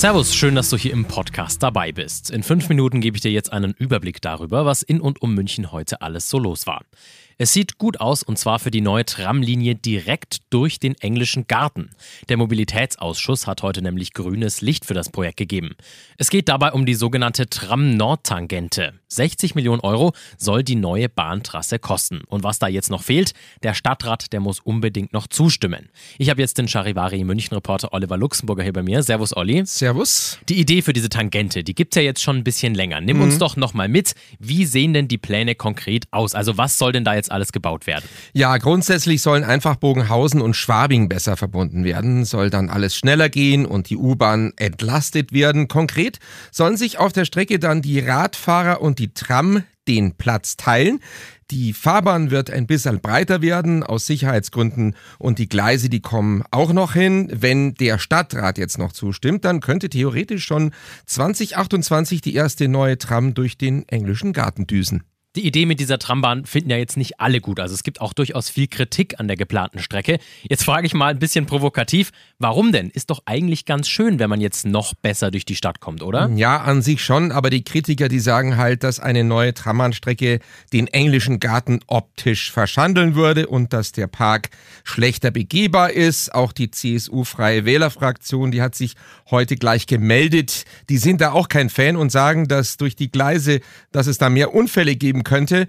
Servus, schön, dass du hier im Podcast dabei bist. In fünf Minuten gebe ich dir jetzt einen Überblick darüber, was in und um München heute alles so los war. Es sieht gut aus und zwar für die neue Tramlinie direkt durch den englischen Garten. Der Mobilitätsausschuss hat heute nämlich grünes Licht für das Projekt gegeben. Es geht dabei um die sogenannte Tram-Nordtangente. 60 Millionen Euro soll die neue Bahntrasse kosten. Und was da jetzt noch fehlt, der Stadtrat, der muss unbedingt noch zustimmen. Ich habe jetzt den Charivari München-Reporter Oliver Luxemburger hier bei mir. Servus, Olli. Servus. Die Idee für diese Tangente, die gibt es ja jetzt schon ein bisschen länger. Nimm uns doch nochmal mit. Wie sehen denn die Pläne konkret aus? Also was soll denn da jetzt alles gebaut werden? Ja, grundsätzlich sollen einfach Bogenhausen und Schwabing besser verbunden werden, soll dann alles schneller gehen und die U-Bahn entlastet werden. Konkret sollen sich auf der Strecke dann die Radfahrer und die Tram den Platz teilen. Die Fahrbahn wird ein bisschen breiter werden aus Sicherheitsgründen und die Gleise, die kommen auch noch hin. Wenn der Stadtrat jetzt noch zustimmt, dann könnte theoretisch schon 2028 die erste neue Tram durch den englischen Garten düsen. Die Idee mit dieser Trambahn finden ja jetzt nicht alle gut. Also es gibt auch durchaus viel Kritik an der geplanten Strecke. Jetzt frage ich mal ein bisschen provokativ, warum denn? Ist doch eigentlich ganz schön, wenn man jetzt noch besser durch die Stadt kommt, oder? Ja, an sich schon, aber die Kritiker, die sagen halt, dass eine neue Trambahnstrecke den englischen Garten optisch verschandeln würde und dass der Park schlechter begehbar ist. Auch die CSU-Freie Wählerfraktion, die hat sich heute gleich gemeldet. Die sind da auch kein Fan und sagen, dass durch die Gleise, dass es da mehr Unfälle geben könnte.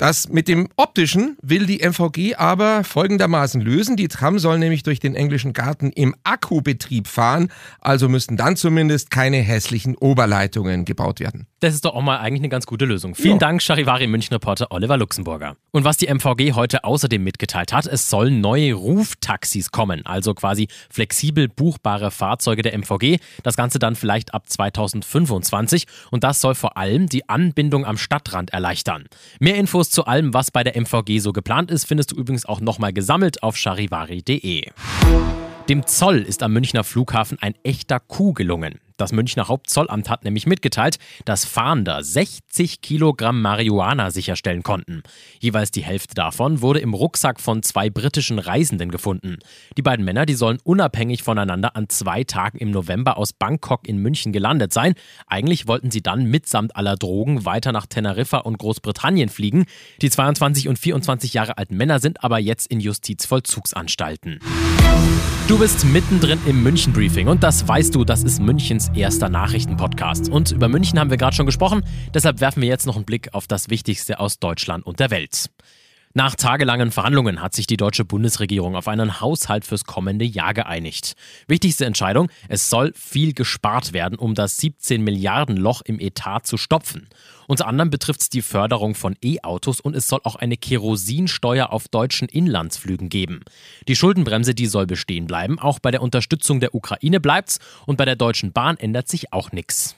Das mit dem optischen will die MVG aber folgendermaßen lösen. Die Tram soll nämlich durch den englischen Garten im Akkubetrieb fahren, also müssten dann zumindest keine hässlichen Oberleitungen gebaut werden. Das ist doch auch mal eigentlich eine ganz gute Lösung. Vielen ja. Dank, Charivari München-Reporter Oliver Luxemburger. Und was die MVG heute außerdem mitgeteilt hat, es sollen neue Ruftaxis kommen, also quasi flexibel buchbare Fahrzeuge der MVG. Das Ganze dann vielleicht ab 2025 und das soll vor allem die Anbindung am Stadtrand erleichtern. Mehr Zu allem, was bei der MVG so geplant ist, findest du übrigens auch nochmal gesammelt auf charivari.de. Dem Zoll ist am Münchner Flughafen ein echter Coup gelungen. Das Münchner Hauptzollamt hat nämlich mitgeteilt, dass Fahnder 60 Kilogramm Marihuana sicherstellen konnten. Jeweils die Hälfte davon wurde im Rucksack von zwei britischen Reisenden gefunden. Die beiden Männer, die sollen unabhängig voneinander an zwei Tagen im November aus Bangkok in München gelandet sein. Eigentlich wollten sie dann mitsamt aller Drogen weiter nach Teneriffa und Großbritannien fliegen. Die 22 und 24 Jahre alten Männer sind aber jetzt in Justizvollzugsanstalten. Du bist mittendrin im München Briefing und das weißt du, das ist Münchens erster Nachrichtenpodcast. Und über München haben wir gerade schon gesprochen, deshalb werfen wir jetzt noch einen Blick auf das Wichtigste aus Deutschland und der Welt. Nach tagelangen Verhandlungen hat sich die deutsche Bundesregierung auf einen Haushalt fürs kommende Jahr geeinigt. Wichtigste Entscheidung, es soll viel gespart werden, um das 17 Milliarden Loch im Etat zu stopfen. Unter anderem betrifft es die Förderung von E-Autos und es soll auch eine Kerosinsteuer auf deutschen Inlandsflügen geben. Die Schuldenbremse, die soll bestehen bleiben. Auch bei der Unterstützung der Ukraine bleibt's und bei der Deutschen Bahn ändert sich auch nichts.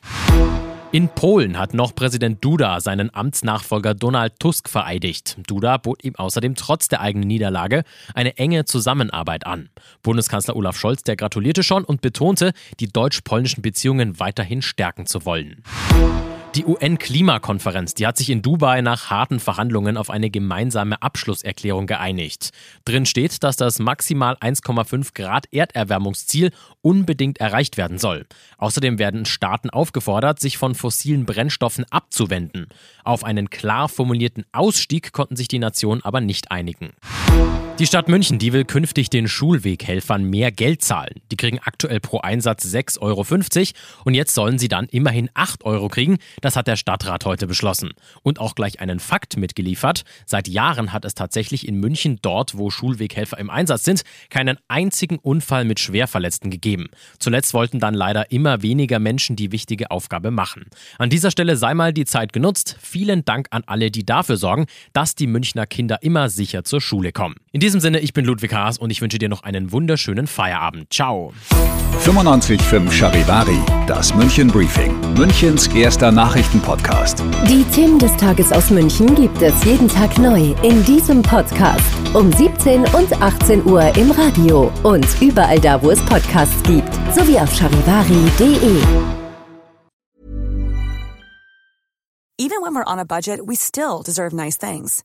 In Polen hat noch Präsident Duda seinen Amtsnachfolger Donald Tusk vereidigt. Duda bot ihm außerdem trotz der eigenen Niederlage eine enge Zusammenarbeit an. Bundeskanzler Olaf Scholz, der gratulierte schon und betonte, die deutsch-polnischen Beziehungen weiterhin stärken zu wollen. Die UN-Klimakonferenz, die hat sich in Dubai nach harten Verhandlungen auf eine gemeinsame Abschlusserklärung geeinigt. Drin steht, dass das maximal 1,5 Grad Erderwärmungsziel unbedingt erreicht werden soll. Außerdem werden Staaten aufgefordert, sich von fossilen Brennstoffen abzuwenden. Auf einen klar formulierten Ausstieg konnten sich die Nationen aber nicht einigen. Die Stadt München, die will künftig den Schulweghelfern mehr Geld zahlen. Die kriegen aktuell pro Einsatz 6,50 Euro und jetzt sollen sie dann immerhin 8 Euro kriegen. Das hat der Stadtrat heute beschlossen. Und auch gleich einen Fakt mitgeliefert. Seit Jahren hat es tatsächlich in München, dort wo Schulweghelfer im Einsatz sind, keinen einzigen Unfall mit Schwerverletzten gegeben. Zuletzt wollten dann leider immer weniger Menschen die wichtige Aufgabe machen. An dieser Stelle sei mal die Zeit genutzt. Vielen Dank an alle, die dafür sorgen, dass die Münchner Kinder immer sicher zur Schule kommen. In diesem Sinne, ich bin Ludwig Haas und ich wünsche dir noch einen wunderschönen Feierabend. Ciao. 95.5 Charivari, das München Briefing, Münchens erster Nachrichtenpodcast. Die Themen des Tages aus München gibt es jeden Tag neu in diesem Podcast. Um 17 und 18 Uhr im Radio und überall da, wo es Podcasts gibt, sowie auf charivari.de. Even when we're on a budget, we still deserve nice things.